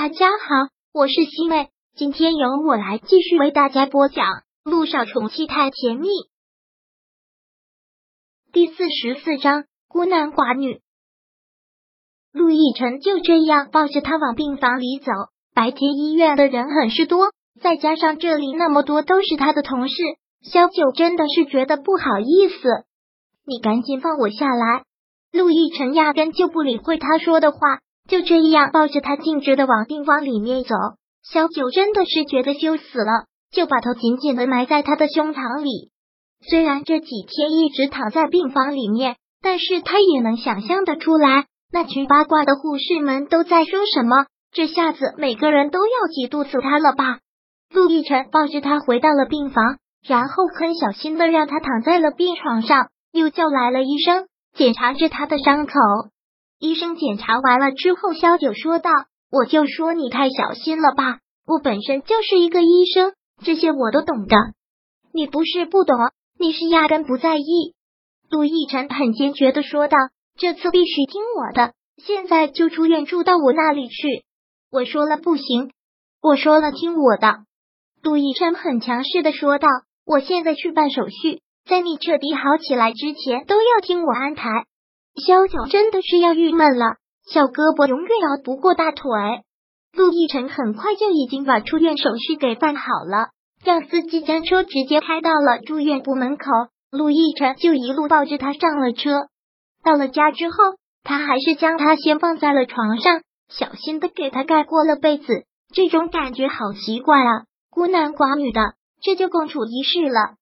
大家好，我是西妹，今天由我来继续为大家播讲《路上宠妻太甜蜜》第四十四章孤男寡女。陆亦辰就这样抱着他往病房里走。白天医院的人很是多，再加上这里那么多都是他的同事，萧九真的是觉得不好意思。你赶紧放我下来！陆亦辰压根就不理会他说的话。就这样抱着他径直的往病房里面走，小九真的是觉得羞死了，就把头紧紧的埋在他的胸膛里。虽然这几天一直躺在病房里面，但是他也能想象的出来，那群八卦的护士们都在说什么。这下子每个人都要嫉妒死他了吧？陆亦辰抱着他回到了病房，然后很小心的让他躺在了病床上，又叫来了医生检查着他的伤口。医生检查完了之后，萧九说道：“我就说你太小心了吧，我本身就是一个医生，这些我都懂的。你不是不懂，你是压根不在意。”杜奕辰很坚决的说道：“这次必须听我的，现在就出院住到我那里去。”我说了不行，我说了听我的。杜奕辰很强势的说道：“我现在去办手续，在你彻底好起来之前，都要听我安排。”萧九真的是要郁闷了，小胳膊永远熬不过大腿。陆亦辰很快就已经把出院手续给办好了，让司机将车直接开到了住院部门口。陆亦辰就一路抱着他上了车。到了家之后，他还是将他先放在了床上，小心的给他盖过了被子。这种感觉好奇怪啊，孤男寡女的，这就共处一室了。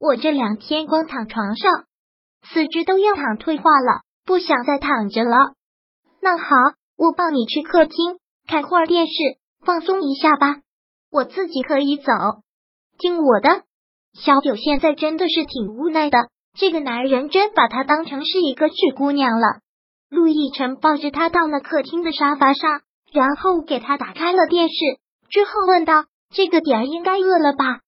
我这两天光躺床上，四肢都要躺退化了。不想再躺着了，那好，我抱你去客厅看会儿电视，放松一下吧。我自己可以走，听我的。小九现在真的是挺无奈的，这个男人真把她当成是一个纸姑娘了。陆亦辰抱着她到了客厅的沙发上，然后给她打开了电视，之后问道：“这个点儿应该饿了吧？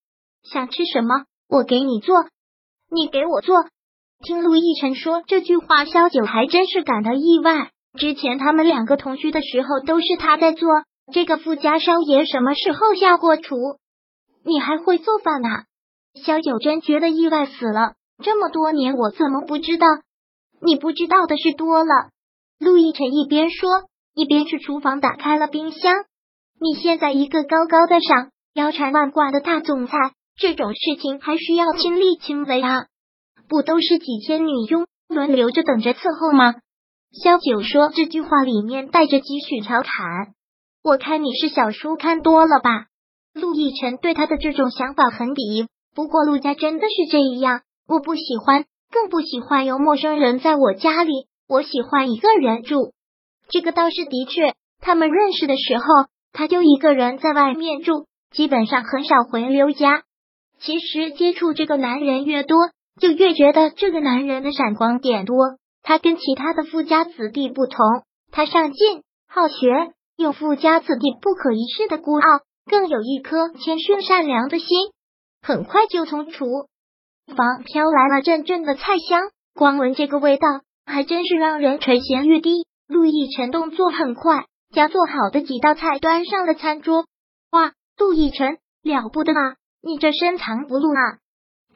想吃什么？我给你做，你给我做。”听陆亦辰说这句话，萧九还真是感到意外。之前他们两个同居的时候，都是他在做这个富家少爷，什么时候下过厨？你还会做饭呢？萧九真觉得意外死了。这么多年，我怎么不知道？你不知道的事多了。陆亦辰一边说，一边去厨房打开了冰箱。你现在一个高高在上、腰缠万贯的大总裁，这种事情还需要亲力亲为啊！不都是几千女佣轮流着等着伺候吗？萧九说这句话里面带着几许调侃。我看你是小说看多了吧？陆亦辰对他的这种想法很鄙。不过陆家真的是这样，我不喜欢，更不喜欢有陌生人在我家里。我喜欢一个人住。这个倒是的确，他们认识的时候，他就一个人在外面住，基本上很少回刘家。其实接触这个男人越多。就越觉得这个男人的闪光点多。他跟其他的富家子弟不同，他上进、好学，有富家子弟不可一世的孤傲，更有一颗谦逊善良的心。很快就从厨房飘来了阵阵的菜香，光闻这个味道，还真是让人垂涎欲滴。陆亦辰动作很快，将做好的几道菜端上了餐桌。哇，陆亦辰了不得啊！你这深藏不露啊！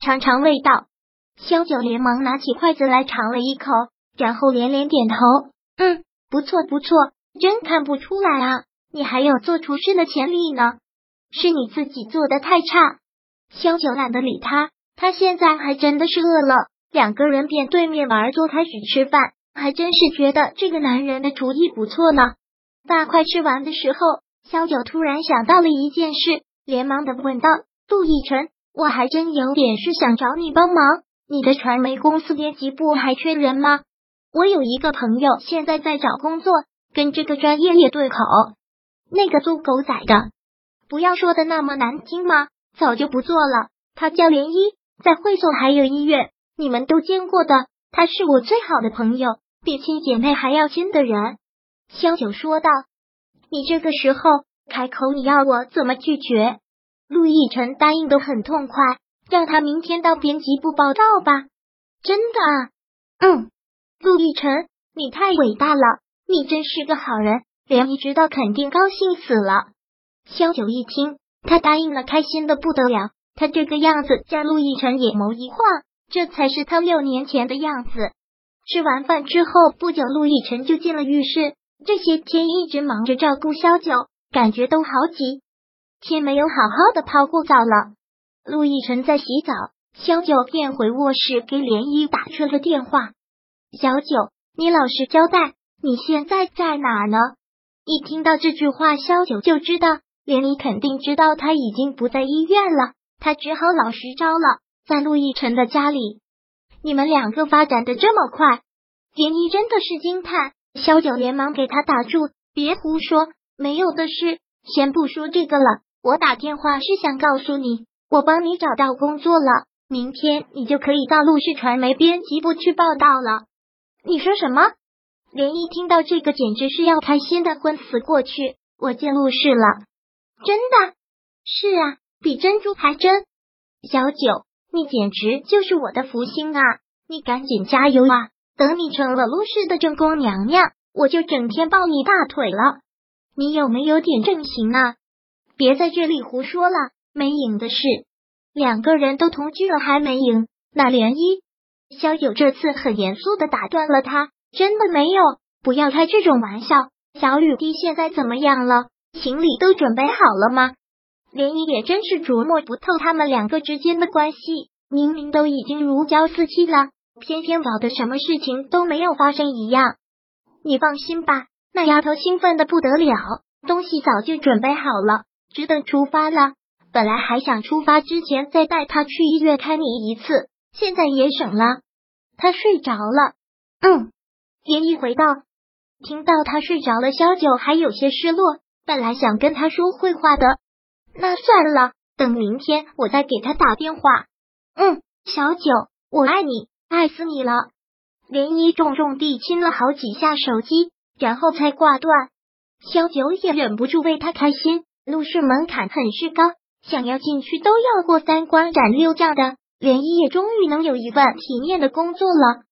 尝尝味道。萧九连忙拿起筷子来尝了一口，然后连连点头：“嗯，不错不错，真看不出来啊，你还有做厨师的潜力呢。是你自己做的太差。”萧九懒得理他，他现在还真的是饿了。两个人便对面玩桌开始吃饭，还真是觉得这个男人的厨艺不错呢。大快吃完的时候，萧九突然想到了一件事，连忙的问道：“杜奕晨，我还真有点事想找你帮忙。”你的传媒公司编辑部还缺人吗？我有一个朋友现在在找工作，跟这个专业也对口。那个做狗仔的，不要说的那么难听吗？早就不做了。他叫连一，在会所还有医院，你们都见过的。他是我最好的朋友，比亲姐妹还要亲的人。萧九说道：“你这个时候开口，你要我怎么拒绝？”陆亦辰答应的很痛快。让他明天到编辑部报道吧。真的啊？嗯，陆亦辰，你太伟大了，你真是个好人。连一知道肯定高兴死了。萧九一听，他答应了，开心的不得了。他这个样子，叫陆亦辰眼眸一晃，这才是他六年前的样子。吃完饭之后不久，陆亦辰就进了浴室。这些天一直忙着照顾萧九，感觉都好挤，天没有好好的泡过澡了。陆亦辰在洗澡，萧九便回卧室给涟漪打去了电话。小九，你老实交代，你现在在哪呢？一听到这句话，萧九就知道连漪肯定知道他已经不在医院了，他只好老实招了，在陆亦辰的家里。你们两个发展的这么快，连漪真的是惊叹。萧九连忙给他打住，别胡说，没有的事。先不说这个了，我打电话是想告诉你，我帮你找到工作了，明天你就可以到陆氏传媒编辑部去报道了。你说什么？连一听到这个，简直是要开心的昏死过去。我进陆氏了，真的是啊，比珍珠还真。小九，你简直就是我的福星啊！你赶紧加油啊！等你成了陆氏的正宫娘娘，我就整天抱你大腿了。你有没有点正形啊？别在这里胡说了，没影的事。两个人都同居了还没影，那连一。萧九这次很严肃的打断了他，真的没有，不要开这种玩笑。小雨滴现在怎么样了？行李都准备好了吗？连依也真是琢磨不透他们两个之间的关系，明明都已经如胶似漆了，偏偏搞得什么事情都没有发生一样。你放心吧，那丫头兴奋的不得了，东西早就准备好了，只等出发了。本来还想出发之前再带他去医院看你一次。现在也省了，他睡着了。嗯，连一回道，听到他睡着了，萧九还有些失落。本来想跟他说会话的，那算了，等明天我再给他打电话。嗯，小九，我爱你，爱死你了。连一重重地亲了好几下手机，然后才挂断。萧九也忍不住为他开心。陆氏门槛很是高，想要进去都要过三关斩六将的。连一也终于能有一份体面的工作了。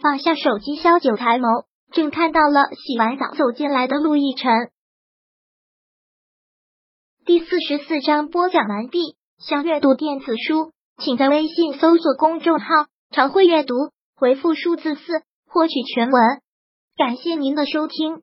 放下手机，萧九抬眸，正看到了洗完澡走进来的陆亦辰。第四十四章播讲完毕。想阅读电子书，请在微信搜索公众号“常会阅读”，回复数字四获取全文。感谢您的收听。